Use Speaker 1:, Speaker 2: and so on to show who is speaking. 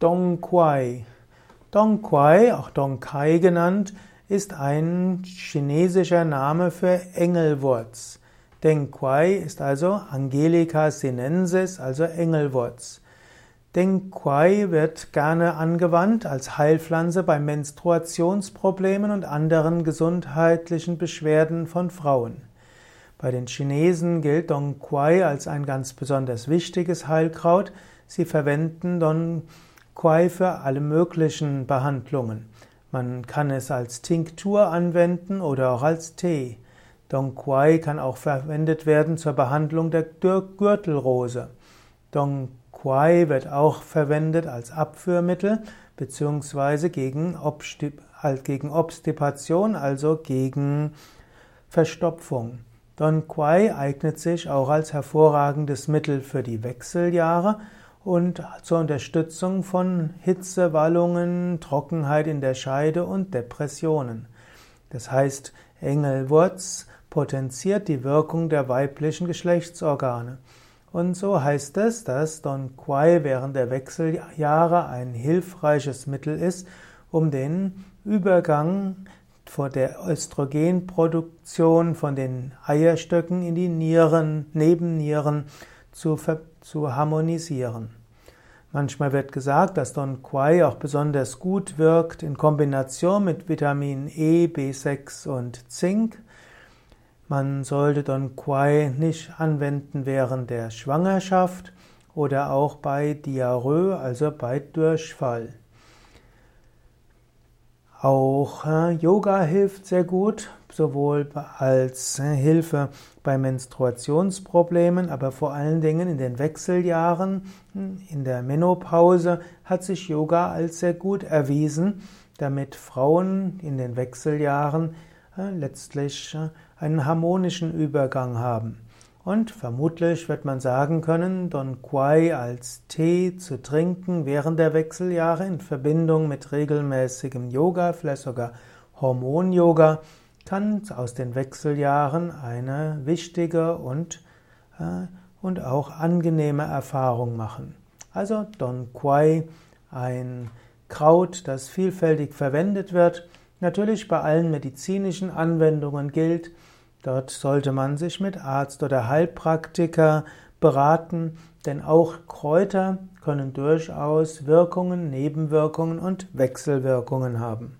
Speaker 1: Dong Quai. Dong Quai, auch Dong Kai genannt, ist ein chinesischer Name für Engelwurz. Deng Quai ist also Angelica sinensis, also Engelwurz. Deng Quai wird gerne angewandt als Heilpflanze bei Menstruationsproblemen und anderen gesundheitlichen Beschwerden von Frauen. Bei den Chinesen gilt Dong Quai als ein ganz besonders wichtiges Heilkraut. Sie verwenden Dong Quai für alle möglichen Behandlungen. Man kann es als Tinktur anwenden oder auch als Tee. Dong Quai kann auch verwendet werden zur Behandlung der Gürtelrose. Dong Quai wird auch verwendet als Abführmittel beziehungsweise gegen, Obstip gegen Obstipation, also gegen Verstopfung. Don Quai eignet sich auch als hervorragendes Mittel für die Wechseljahre und zur Unterstützung von Hitzewallungen, Trockenheit in der Scheide und Depressionen. Das heißt, Engelwurz potenziert die Wirkung der weiblichen Geschlechtsorgane. Und so heißt es, dass Don Quai während der Wechseljahre ein hilfreiches Mittel ist, um den Übergang vor der Östrogenproduktion von den Eierstöcken in die Nieren, Nebennieren zu, zu harmonisieren. Manchmal wird gesagt, dass Don Quai auch besonders gut wirkt in Kombination mit Vitamin E, B6 und Zink. Man sollte Don Quai nicht anwenden während der Schwangerschaft oder auch bei Diarrhoe, also bei Durchfall. Auch äh, Yoga hilft sehr gut, sowohl als äh, Hilfe bei Menstruationsproblemen, aber vor allen Dingen in den Wechseljahren, hm, in der Menopause hat sich Yoga als sehr gut erwiesen, damit Frauen in den Wechseljahren äh, letztlich einen harmonischen Übergang haben. Und vermutlich wird man sagen können, Don Quai als Tee zu trinken während der Wechseljahre in Verbindung mit regelmäßigem Yoga, vielleicht sogar Hormon-Yoga, kann aus den Wechseljahren eine wichtige und, äh, und auch angenehme Erfahrung machen. Also Don Quai, ein Kraut, das vielfältig verwendet wird, natürlich bei allen medizinischen Anwendungen gilt, Dort sollte man sich mit Arzt oder Heilpraktiker beraten, denn auch Kräuter können durchaus Wirkungen, Nebenwirkungen und Wechselwirkungen haben.